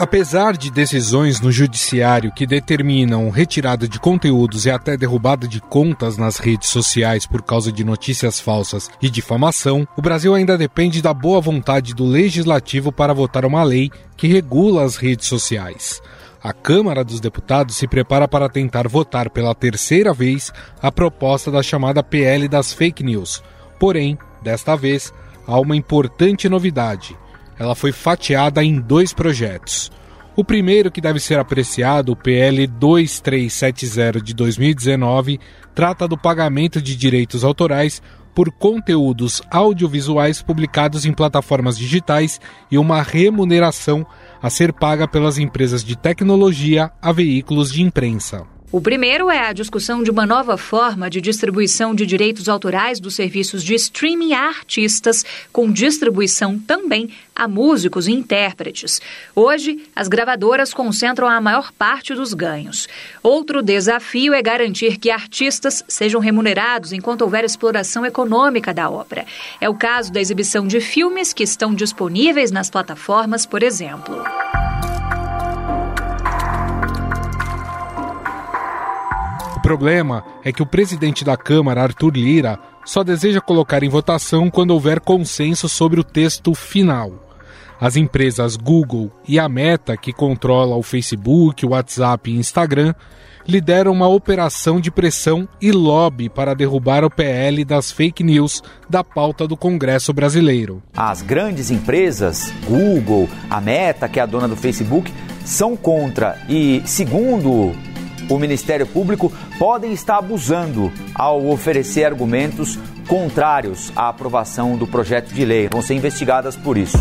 Apesar de decisões no judiciário que determinam retirada de conteúdos e até derrubada de contas nas redes sociais por causa de notícias falsas e difamação, o Brasil ainda depende da boa vontade do legislativo para votar uma lei que regula as redes sociais. A Câmara dos Deputados se prepara para tentar votar pela terceira vez a proposta da chamada PL das fake news. Porém, desta vez, há uma importante novidade ela foi fatiada em dois projetos. O primeiro, que deve ser apreciado, o PL 2370 de 2019, trata do pagamento de direitos autorais por conteúdos audiovisuais publicados em plataformas digitais e uma remuneração a ser paga pelas empresas de tecnologia a veículos de imprensa. O primeiro é a discussão de uma nova forma de distribuição de direitos autorais dos serviços de streaming a artistas, com distribuição também a músicos e intérpretes. Hoje, as gravadoras concentram a maior parte dos ganhos. Outro desafio é garantir que artistas sejam remunerados enquanto houver exploração econômica da obra. É o caso da exibição de filmes que estão disponíveis nas plataformas, por exemplo. Problema é que o presidente da Câmara, Arthur Lira, só deseja colocar em votação quando houver consenso sobre o texto final. As empresas Google e a Meta, que controla o Facebook, o WhatsApp e Instagram, lideram uma operação de pressão e lobby para derrubar o PL das fake news da pauta do Congresso brasileiro. As grandes empresas, Google, a Meta, que é a dona do Facebook, são contra e, segundo o Ministério Público podem estar abusando ao oferecer argumentos contrários à aprovação do projeto de lei. Vão ser investigadas por isso.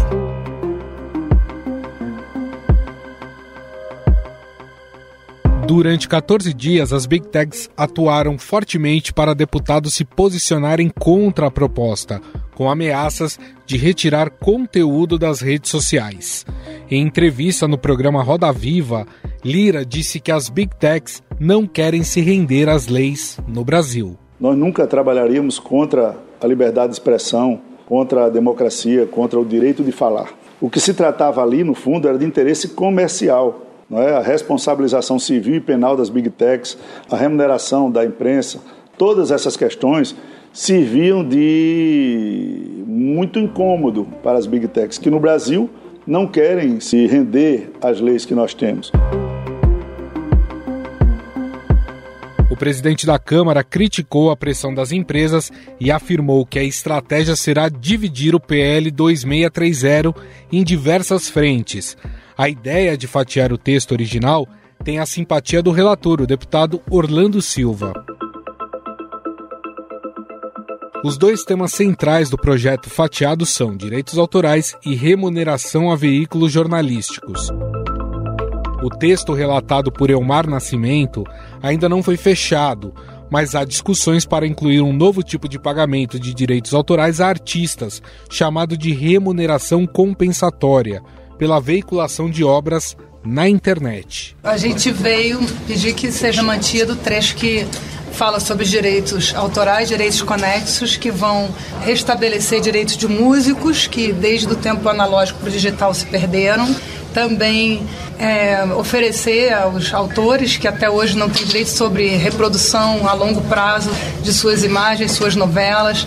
Durante 14 dias, as Big Techs atuaram fortemente para deputados se posicionarem contra a proposta, com ameaças de retirar conteúdo das redes sociais. Em entrevista no programa Roda Viva, Lira disse que as Big Techs não querem se render às leis no Brasil. Nós nunca trabalharíamos contra a liberdade de expressão, contra a democracia, contra o direito de falar. O que se tratava ali, no fundo, era de interesse comercial não é? a responsabilização civil e penal das big techs, a remuneração da imprensa, todas essas questões serviam de muito incômodo para as big techs, que no Brasil não querem se render às leis que nós temos. O presidente da Câmara criticou a pressão das empresas e afirmou que a estratégia será dividir o PL 2630 em diversas frentes. A ideia de fatiar o texto original tem a simpatia do relator, o deputado Orlando Silva. Os dois temas centrais do projeto fatiado são direitos autorais e remuneração a veículos jornalísticos. O texto relatado por Elmar Nascimento ainda não foi fechado, mas há discussões para incluir um novo tipo de pagamento de direitos autorais a artistas, chamado de remuneração compensatória, pela veiculação de obras na internet. A gente veio pedir que seja mantido o trecho que fala sobre direitos autorais, direitos conexos, que vão restabelecer direitos de músicos que desde o tempo analógico para o digital se perderam. Também é, oferecer aos autores que até hoje não têm direito sobre reprodução a longo prazo de suas imagens, suas novelas.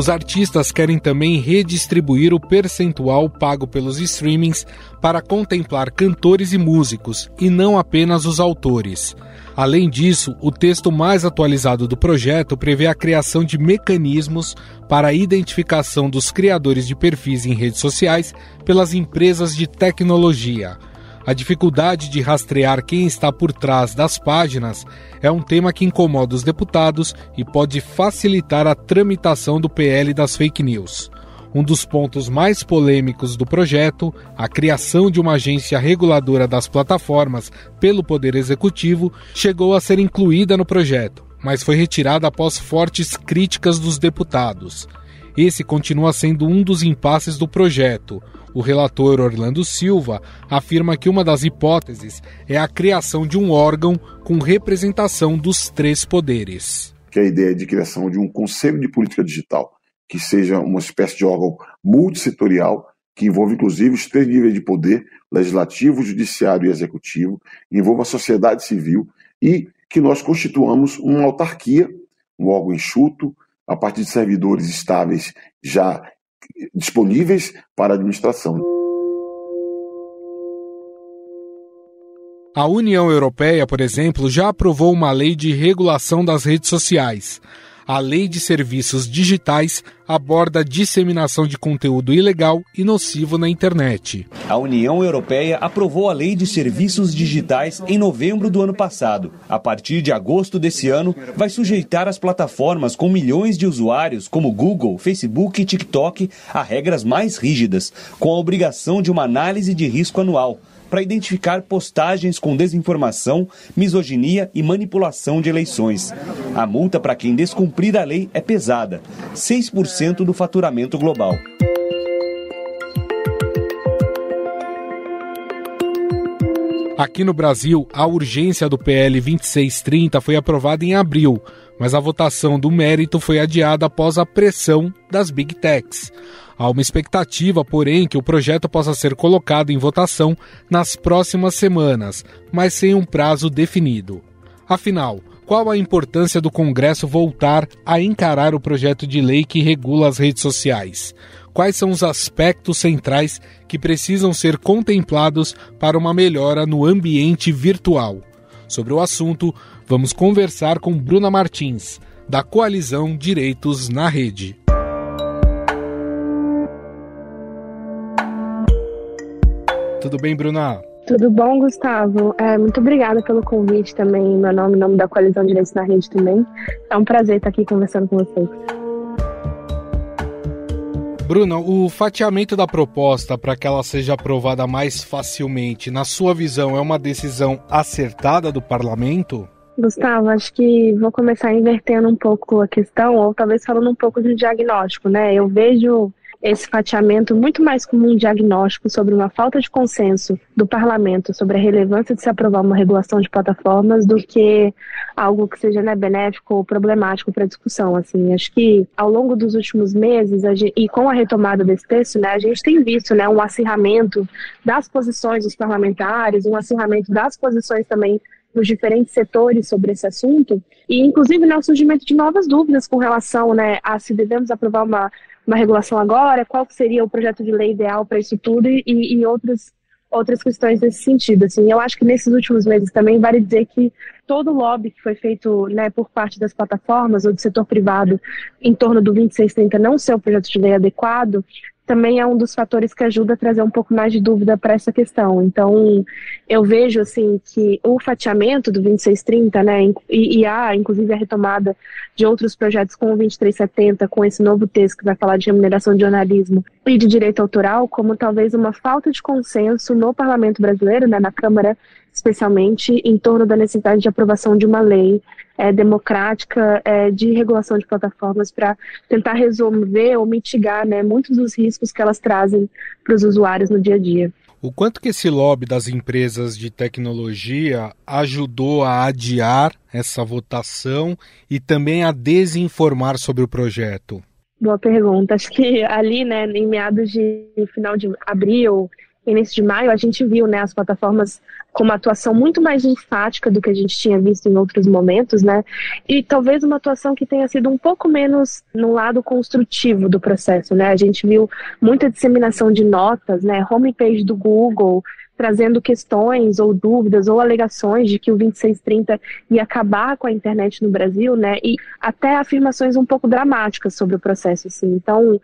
Os artistas querem também redistribuir o percentual pago pelos streamings para contemplar cantores e músicos, e não apenas os autores. Além disso, o texto mais atualizado do projeto prevê a criação de mecanismos para a identificação dos criadores de perfis em redes sociais pelas empresas de tecnologia. A dificuldade de rastrear quem está por trás das páginas é um tema que incomoda os deputados e pode facilitar a tramitação do PL das fake news. Um dos pontos mais polêmicos do projeto, a criação de uma agência reguladora das plataformas pelo Poder Executivo, chegou a ser incluída no projeto, mas foi retirada após fortes críticas dos deputados. Esse continua sendo um dos impasses do projeto. O relator Orlando Silva afirma que uma das hipóteses é a criação de um órgão com representação dos três poderes. Que é a ideia de criação de um conselho de política digital, que seja uma espécie de órgão multissetorial, que envolva inclusive os três níveis de poder, legislativo, judiciário e executivo, envolva a sociedade civil e que nós constituamos uma autarquia, um órgão enxuto, a partir de servidores estáveis já disponíveis para a administração. A União Europeia, por exemplo, já aprovou uma lei de regulação das redes sociais. A Lei de Serviços Digitais aborda a disseminação de conteúdo ilegal e nocivo na internet. A União Europeia aprovou a Lei de Serviços Digitais em novembro do ano passado. A partir de agosto desse ano, vai sujeitar as plataformas com milhões de usuários, como Google, Facebook e TikTok, a regras mais rígidas, com a obrigação de uma análise de risco anual para identificar postagens com desinformação, misoginia e manipulação de eleições. A multa para quem descumprir a lei é pesada, 6% do faturamento global. Aqui no Brasil, a urgência do PL 2630 foi aprovada em abril, mas a votação do mérito foi adiada após a pressão das Big Techs. Há uma expectativa, porém, que o projeto possa ser colocado em votação nas próximas semanas, mas sem um prazo definido. Afinal, qual a importância do Congresso voltar a encarar o projeto de lei que regula as redes sociais? Quais são os aspectos centrais que precisam ser contemplados para uma melhora no ambiente virtual? Sobre o assunto, vamos conversar com Bruna Martins, da Coalizão Direitos na Rede. Tudo bem, Bruna? Tudo bom, Gustavo? É, muito obrigada pelo convite também, meu nome, em nome da Coalizão Direitos na Rede também. É um prazer estar aqui conversando com vocês. Bruna, o fatiamento da proposta para que ela seja aprovada mais facilmente, na sua visão, é uma decisão acertada do parlamento? Gustavo, acho que vou começar invertendo um pouco a questão, ou talvez falando um pouco de diagnóstico, né? Eu vejo esse fatiamento muito mais como um diagnóstico sobre uma falta de consenso do parlamento sobre a relevância de se aprovar uma regulação de plataformas do que algo que seja né, benéfico ou problemático para a discussão. Assim, acho que ao longo dos últimos meses gente, e com a retomada desse texto, né, a gente tem visto né, um acirramento das posições dos parlamentares, um acirramento das posições também nos diferentes setores sobre esse assunto, e inclusive né, o surgimento de novas dúvidas com relação né, a se devemos aprovar uma uma regulação agora, qual seria o projeto de lei ideal para isso tudo e, e outras outras questões nesse sentido. Assim, eu acho que nesses últimos meses também vale dizer que todo o lobby que foi feito né, por parte das plataformas ou do setor privado em torno do 2630 não ser o projeto de lei adequado também é um dos fatores que ajuda a trazer um pouco mais de dúvida para essa questão. Então, eu vejo assim que o fatiamento do 2630, né, e, e há inclusive a retomada de outros projetos com o 2370, com esse novo texto que vai falar de remuneração de jornalismo e de direito autoral, como talvez uma falta de consenso no parlamento brasileiro, né, na Câmara especialmente, em torno da necessidade de aprovação de uma lei é, democrática é, de regulação de plataformas para tentar resolver ou mitigar né, muitos dos riscos que elas trazem para os usuários no dia a dia. O quanto que esse lobby das empresas de tecnologia ajudou a adiar essa votação e também a desinformar sobre o projeto? Boa pergunta. Acho que ali, né, em meados de final de abril, início de maio, a gente viu né, as plataformas com uma atuação muito mais enfática do que a gente tinha visto em outros momentos, né? E talvez uma atuação que tenha sido um pouco menos no lado construtivo do processo, né? A gente viu muita disseminação de notas, né? Homepage do Google trazendo questões ou dúvidas ou alegações de que o 2630 ia acabar com a internet no Brasil, né? E até afirmações um pouco dramáticas sobre o processo, assim. Então,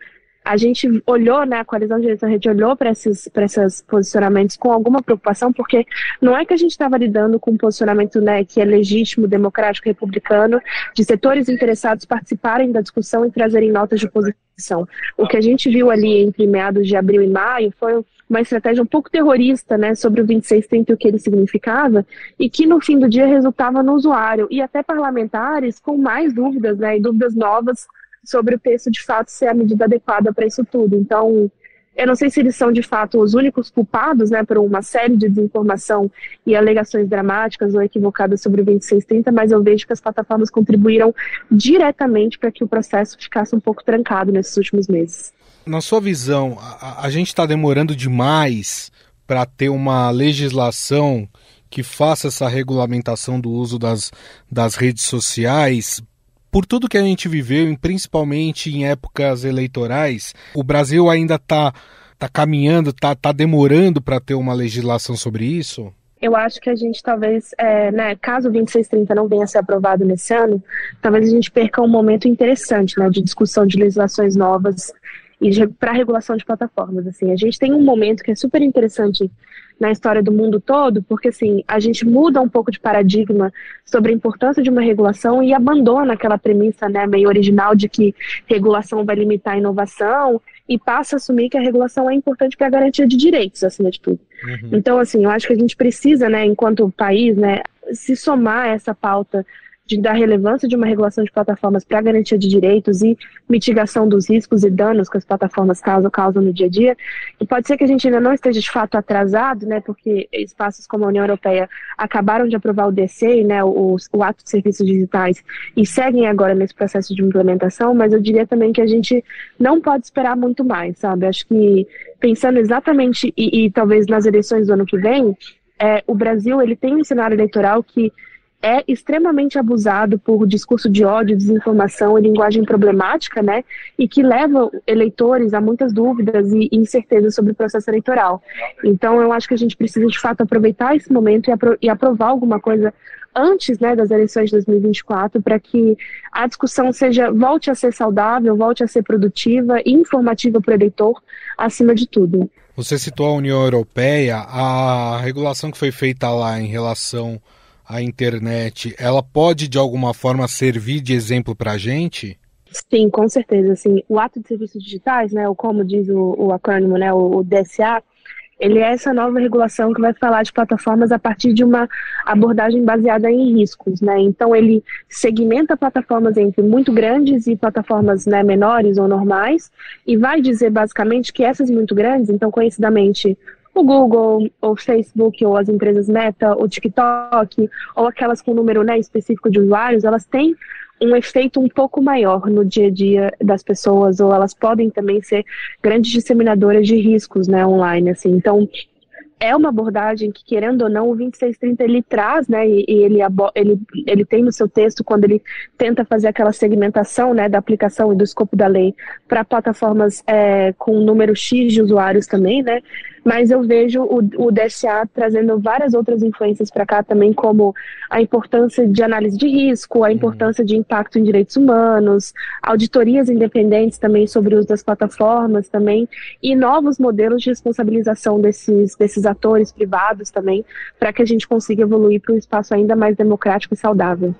a gente olhou, né, a coalizão de direitos da rede olhou para esses, esses posicionamentos com alguma preocupação, porque não é que a gente estava lidando com um posicionamento né, que é legítimo, democrático, republicano, de setores interessados participarem da discussão e trazerem notas de posição. O que a gente viu ali entre meados de abril e maio foi uma estratégia um pouco terrorista né, sobre o 2630 e o que ele significava, e que no fim do dia resultava no usuário e até parlamentares com mais dúvidas, né, e dúvidas novas sobre o texto de fato ser a medida adequada para isso tudo. Então, Eu não sei se eles são de fato os únicos culpados, né, por uma série de desinformação e alegações dramáticas ou equivocadas sobre o 2630, mas eu vejo que as plataformas contribuíram diretamente para que o processo ficasse um pouco trancado nesses últimos meses. Na sua visão, a, a gente está demorando demais para ter uma legislação que faça essa regulamentação do uso das, das redes sociais por tudo que a gente viveu, principalmente em épocas eleitorais, o Brasil ainda está tá caminhando, está tá demorando para ter uma legislação sobre isso? Eu acho que a gente talvez, é, né, caso o 2630 não venha a ser aprovado nesse ano, talvez a gente perca um momento interessante né, de discussão de legislações novas e para regulação de plataformas. Assim, a gente tem um momento que é super interessante na história do mundo todo, porque assim, a gente muda um pouco de paradigma sobre a importância de uma regulação e abandona aquela premissa né, meio original de que regulação vai limitar a inovação e passa a assumir que a regulação é importante para a garantia de direitos, acima de tudo. Uhum. Então, assim, eu acho que a gente precisa, né, enquanto país, né, se somar a essa pauta de, da relevância de uma regulação de plataformas para garantia de direitos e mitigação dos riscos e danos que as plataformas causam, causam no dia a dia. E pode ser que a gente ainda não esteja de fato atrasado, né, porque espaços como a União Europeia acabaram de aprovar o DCI, né, o, o Ato de Serviços Digitais, e seguem agora nesse processo de implementação, mas eu diria também que a gente não pode esperar muito mais, sabe? Acho que pensando exatamente, e, e talvez nas eleições do ano que vem, é, o Brasil ele tem um cenário eleitoral que é extremamente abusado por discurso de ódio, desinformação e linguagem problemática, né? E que leva eleitores a muitas dúvidas e incertezas sobre o processo eleitoral. Então, eu acho que a gente precisa, de fato, aproveitar esse momento e, apro aprovar alguma coisa antes né, das eleições de 2024 para que a discussão seja volte a ser saudável, volte a ser produtiva e informativa para o eleitor, acima de tudo. Você citou a União Europeia, a regulação que foi feita lá em relação a internet, ela pode de alguma forma servir de exemplo para a gente? Sim, com certeza. Assim, o ato de serviços digitais, né, ou como diz o, o acrônimo, né, o, o DSA, ele é essa nova regulação que vai falar de plataformas a partir de uma abordagem baseada em riscos, né? Então ele segmenta plataformas entre muito grandes e plataformas né, menores ou normais e vai dizer basicamente que essas muito grandes, então conhecidamente o Google, o Facebook, ou as empresas Meta, o TikTok, ou aquelas com número né, específico de usuários, elas têm um efeito um pouco maior no dia a dia das pessoas, ou elas podem também ser grandes disseminadoras de riscos né, online. Assim. Então, é uma abordagem que, querendo ou não, o 2630 ele traz, né, e, e ele, ele, ele tem no seu texto, quando ele tenta fazer aquela segmentação, né, da aplicação e do escopo da lei para plataformas é, com número X de usuários também, né, mas eu vejo o, o DSA trazendo várias outras influências para cá também, como a importância de análise de risco, a importância de impacto em direitos humanos, auditorias independentes também sobre o uso das plataformas também, e novos modelos de responsabilização desses, desses atores privados também, para que a gente consiga evoluir para um espaço ainda mais democrático e saudável.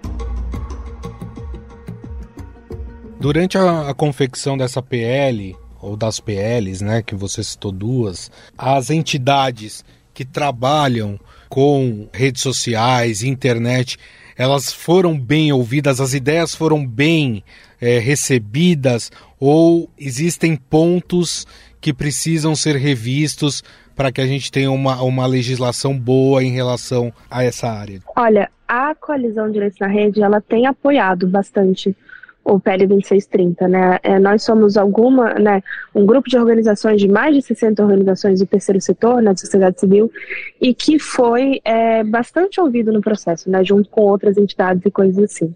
Durante a, a confecção dessa PL, ou das PLs, né, que você citou duas, as entidades que trabalham com redes sociais, internet, elas foram bem ouvidas, as ideias foram bem é, recebidas ou existem pontos que precisam ser revistos para que a gente tenha uma, uma legislação boa em relação a essa área? Olha, a coalizão Direitos na Rede ela tem apoiado bastante o PL 2630, né? É, nós somos alguma, né, um grupo de organizações de mais de 60 organizações do terceiro setor, na né, sociedade civil, e que foi é, bastante ouvido no processo, né, junto com outras entidades e coisas assim.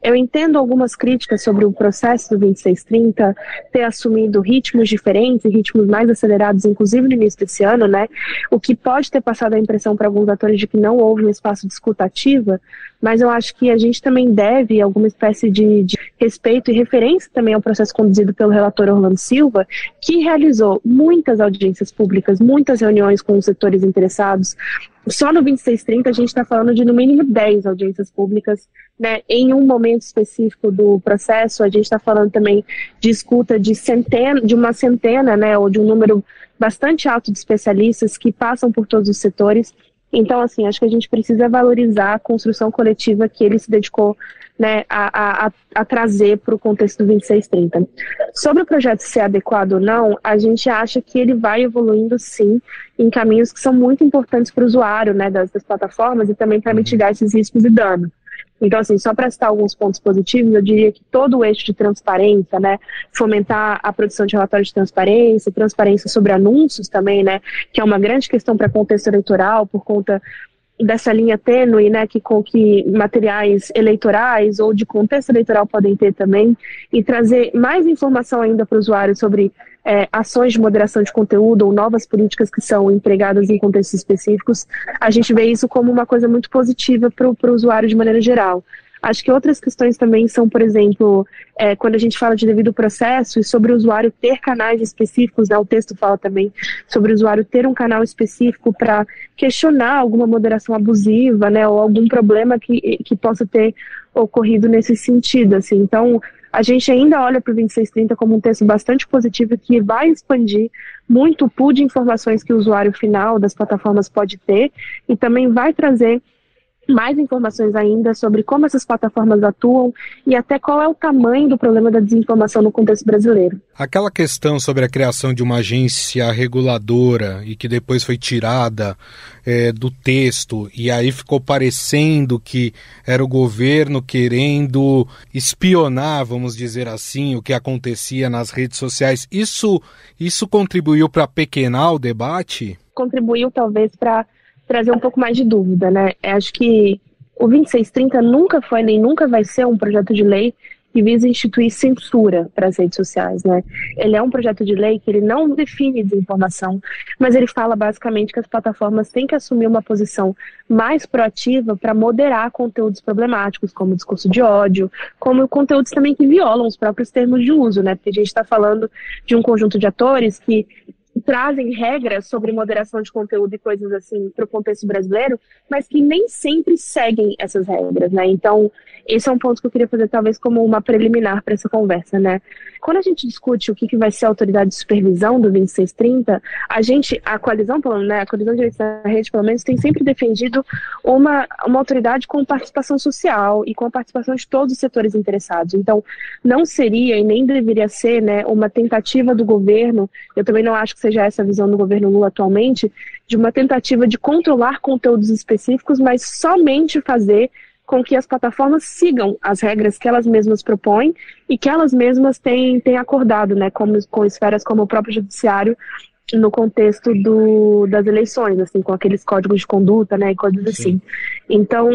Eu entendo algumas críticas sobre o processo do 2630 ter assumido ritmos diferentes ritmos mais acelerados, inclusive no início desse ano, né? O que pode ter passado a impressão para alguns atores de que não houve um espaço de escuta ativa, mas eu acho que a gente também deve alguma espécie de, de respeito e referência também ao processo conduzido pelo relator Orlando Silva, que realizou muitas audiências públicas, muitas reuniões com os setores interessados, só no 2630 a gente está falando de no mínimo 10 audiências públicas, né? Em um momento específico do processo, a gente está falando também de escuta de centena, de uma centena, né? Ou de um número bastante alto de especialistas que passam por todos os setores Então, assim, acho que a gente precisa valorizar a construção coletiva que ele se dedicou né, a, a, a trazer para o contexto do 2630. Sobre o projeto ser adequado ou não, a gente acha que ele vai evoluindo sim em caminhos que são muito importantes para o usuário né, das, das plataformas e também para uhum. mitigar esses riscos e danos. Então, assim, só para citar alguns pontos positivos, eu diria que todo o eixo de transparência, né, fomentar a produção de relatórios de transparência, transparência sobre anúncios também, né, que é uma grande questão para contexto eleitoral, por conta dessa linha tênue, né, que com que materiais eleitorais ou de contexto eleitoral podem ter também, e trazer mais informação ainda para o usuário sobre é, ações de moderação de conteúdo ou novas políticas que são empregadas em contextos específicos, a gente vê isso como uma coisa muito positiva para o usuário de maneira geral. Acho que outras questões também são, por exemplo, é, quando a gente fala de devido processo e sobre o usuário ter canais específicos, né, o texto fala também sobre o usuário ter um canal específico para questionar alguma moderação abusiva, né, ou algum problema que, que possa ter ocorrido nesse sentido, assim. Então, a gente ainda olha para o 2630 como um texto bastante positivo que vai expandir muito o pool de informações que o usuário final das plataformas pode ter e também vai trazer mais informações ainda sobre como essas plataformas atuam e até qual é o tamanho do problema da desinformação no contexto brasileiro. Aquela questão sobre a criação de uma agência reguladora e que depois foi tirada é, do texto e aí ficou parecendo que era o governo querendo espionar, vamos dizer assim, o que acontecia nas redes sociais. Isso, isso contribuiu para pequenar o debate? Contribuiu talvez para trazer um pouco mais de dúvida, né? Acho que o 2630 nunca foi nem nunca vai ser um projeto de lei que visa instituir censura para as redes sociais, né? Ele é um projeto de lei que ele não define desinformação, mas ele fala basicamente que as plataformas têm que assumir uma posição mais proativa para moderar conteúdos problemáticos, como discurso de ódio, como conteúdos também que violam os próprios termos de uso, né? Porque a gente está falando de um conjunto de atores que trazem regras sobre moderação de conteúdo e coisas assim para o contexto brasileiro, mas que nem sempre seguem essas regras, né? Então, esse é um ponto que eu queria fazer talvez como uma preliminar para essa conversa, né? Quando a gente discute o que, que vai ser a autoridade de supervisão do 2630, a gente, a coalizão, né, a coalizão de direitos da rede, pelo menos, tem sempre defendido uma, uma autoridade com participação social e com a participação de todos os setores interessados. Então, não seria e nem deveria ser, né, uma tentativa do governo, eu também não acho que seja essa a visão do governo Lula atualmente, de uma tentativa de controlar conteúdos específicos, mas somente fazer com que as plataformas sigam as regras que elas mesmas propõem e que elas mesmas têm, têm acordado, né, como, com esferas como o próprio judiciário no contexto do, das eleições, assim, com aqueles códigos de conduta, né, e coisas Sim. assim. Então,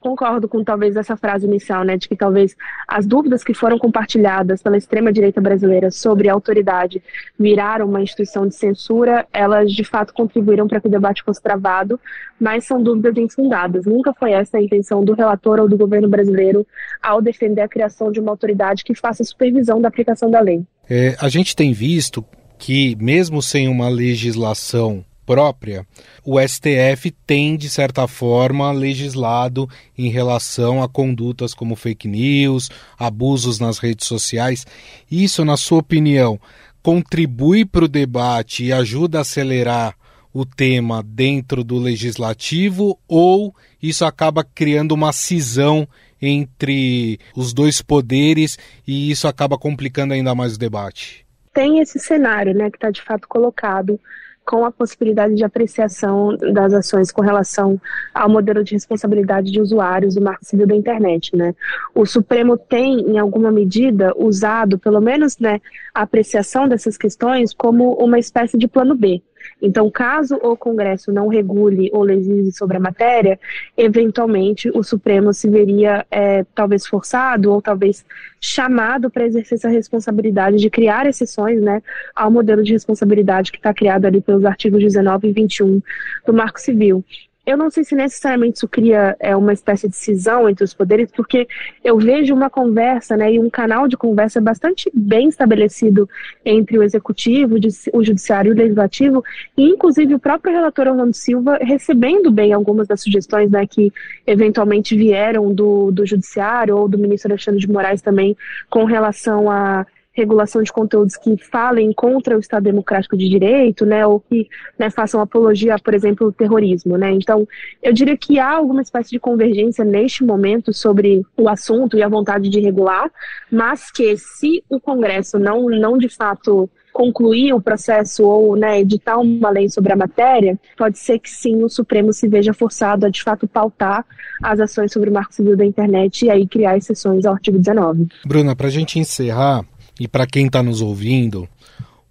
concordo com talvez essa frase inicial, né, de que talvez as dúvidas que foram compartilhadas pela extrema-direita brasileira sobre a autoridade virar uma instituição de censura, elas de fato contribuíram para que o debate fosse travado, mas são dúvidas infundadas. Nunca foi essa a intenção do relator ou do governo brasileiro ao defender a criação de uma autoridade que faça supervisão da aplicação da lei. É, a gente tem visto que, mesmo sem uma legislação própria, o STF tem, de certa forma, legislado em relação a condutas como fake news, abusos nas redes sociais. Isso, na sua opinião, contribui para o debate e ajuda a acelerar o tema dentro do legislativo ou isso acaba criando uma cisão entre os dois poderes e isso acaba complicando ainda mais o debate? Tem esse cenário, né, que está de fato colocado com a possibilidade de apreciação das ações com relação ao modelo de responsabilidade de usuários do marco civil da internet, né? O Supremo tem, em alguma medida, usado, pelo menos, né, a apreciação dessas questões como uma espécie de plano B. Então, caso o Congresso não regule ou legisle sobre a matéria, eventualmente o Supremo se veria é, talvez forçado ou talvez chamado para exercer essa responsabilidade de criar exceções né, ao modelo de responsabilidade que está criado ali pelos artigos 19 e 21 do Marco Civil eu não sei se necessariamente isso cria é, uma espécie de cisão entre os poderes, porque eu vejo uma conversa né, e um canal de conversa bastante bem estabelecido entre o executivo, o judiciário e o legislativo, e inclusive o próprio relator Orlando Silva recebendo bem algumas das sugestões né, que eventualmente vieram do, do judiciário ou do ministro Alexandre de Moraes também com relação a regulação de conteúdos que falem contra o Estado Democrático de Direito, né, ou que né, façam apologia, por exemplo, ao terrorismo, né. Então, eu diria que há alguma espécie de convergência neste momento sobre o assunto e a vontade de regular, mas que se o Congresso não, não de fato concluir o processo ou né, editar uma lei sobre a matéria, pode ser que sim o Supremo se veja forçado a de fato pautar as ações sobre o Marco Civil da Internet e aí criar exceções ao artigo 19. Bruna, para a gente encerrar, e para quem está nos ouvindo,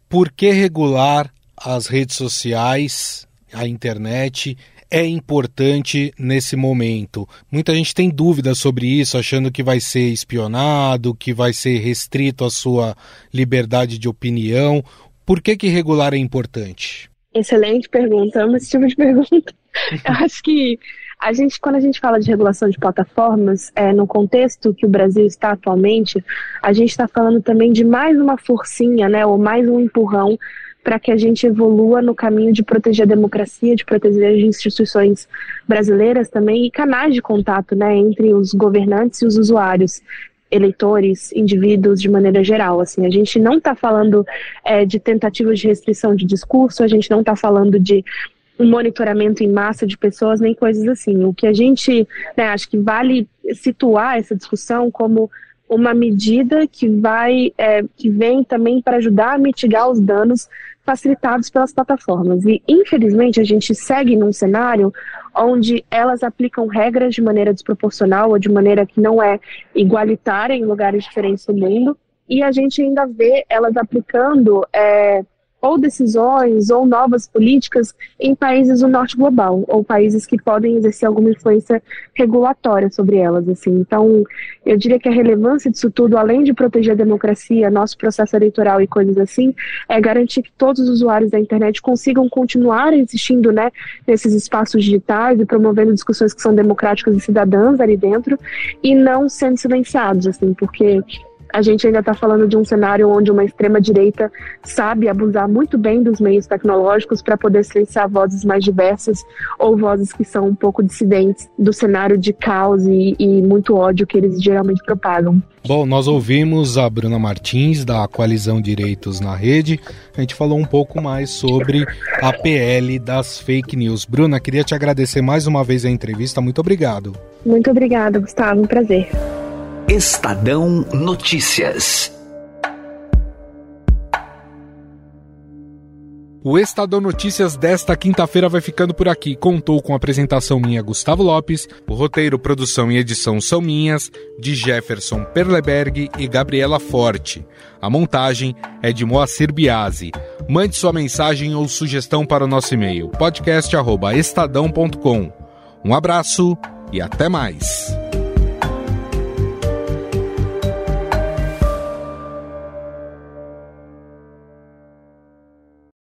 por que regular as redes sociais, a internet é importante nesse momento? Muita gente tem dúvidas sobre isso, achando que vai ser espionado, que vai ser restrito a sua liberdade de opinião. Por que, que regular é importante? Excelente pergunta, amo esse tipo de pergunta. Eu acho que a gente, quando a gente fala de regulação de plataformas, é, no contexto que o Brasil está atualmente, a gente está falando também de mais uma forcinha, né, ou mais um empurrão para que a gente evolua no caminho de proteger a democracia, de proteger as instituições brasileiras também e canais de contato, né, entre os governantes e os usuários eleitores, indivíduos de maneira geral. Assim, a gente não está falando é, de tentativas de restrição de discurso, a gente não está falando de um monitoramento em massa de pessoas, nem coisas assim. O que a gente, né, acho que vale situar essa discussão como uma medida que vai, é, que vem também para ajudar a mitigar os danos facilitados pelas plataformas. E, infelizmente, a gente segue num cenário onde elas aplicam regras de maneira desproporcional ou de maneira que não é igualitária em lugares diferentes do mundo, e a gente ainda vê elas aplicando. É, ou decisões ou novas políticas em países do norte global ou países que podem exercer alguma influência regulatória sobre elas assim. Então eu diria que a relevância disso tudo além de proteger a democracia nosso processo eleitoral e coisas assim é garantir que todos os usuários da internet consigam continuar existindo né nesses espaços digitais e promovendo discussões que são democráticas e cidadãs ali dentro e não sendo silenciados assim porque a gente ainda está falando de um cenário onde uma extrema-direita sabe abusar muito bem dos meios tecnológicos para poder silenciar vozes mais diversas ou vozes que são um pouco dissidentes do cenário de caos e, e muito ódio que eles geralmente propagam. Bom, nós ouvimos a Bruna Martins, da Coalizão Direitos na Rede. A gente falou um pouco mais sobre a PL das fake news. Bruna, queria te agradecer mais uma vez a entrevista. Muito obrigado. Muito obrigada, Gustavo. Um prazer. Estadão Notícias. O Estadão Notícias desta quinta-feira vai ficando por aqui. Contou com a apresentação minha, Gustavo Lopes, o roteiro, produção e edição são minhas, de Jefferson Perleberg e Gabriela Forte. A montagem é de Moacir Biasi. Mande sua mensagem ou sugestão para o nosso e-mail, podcast.estadão.com. Um abraço e até mais.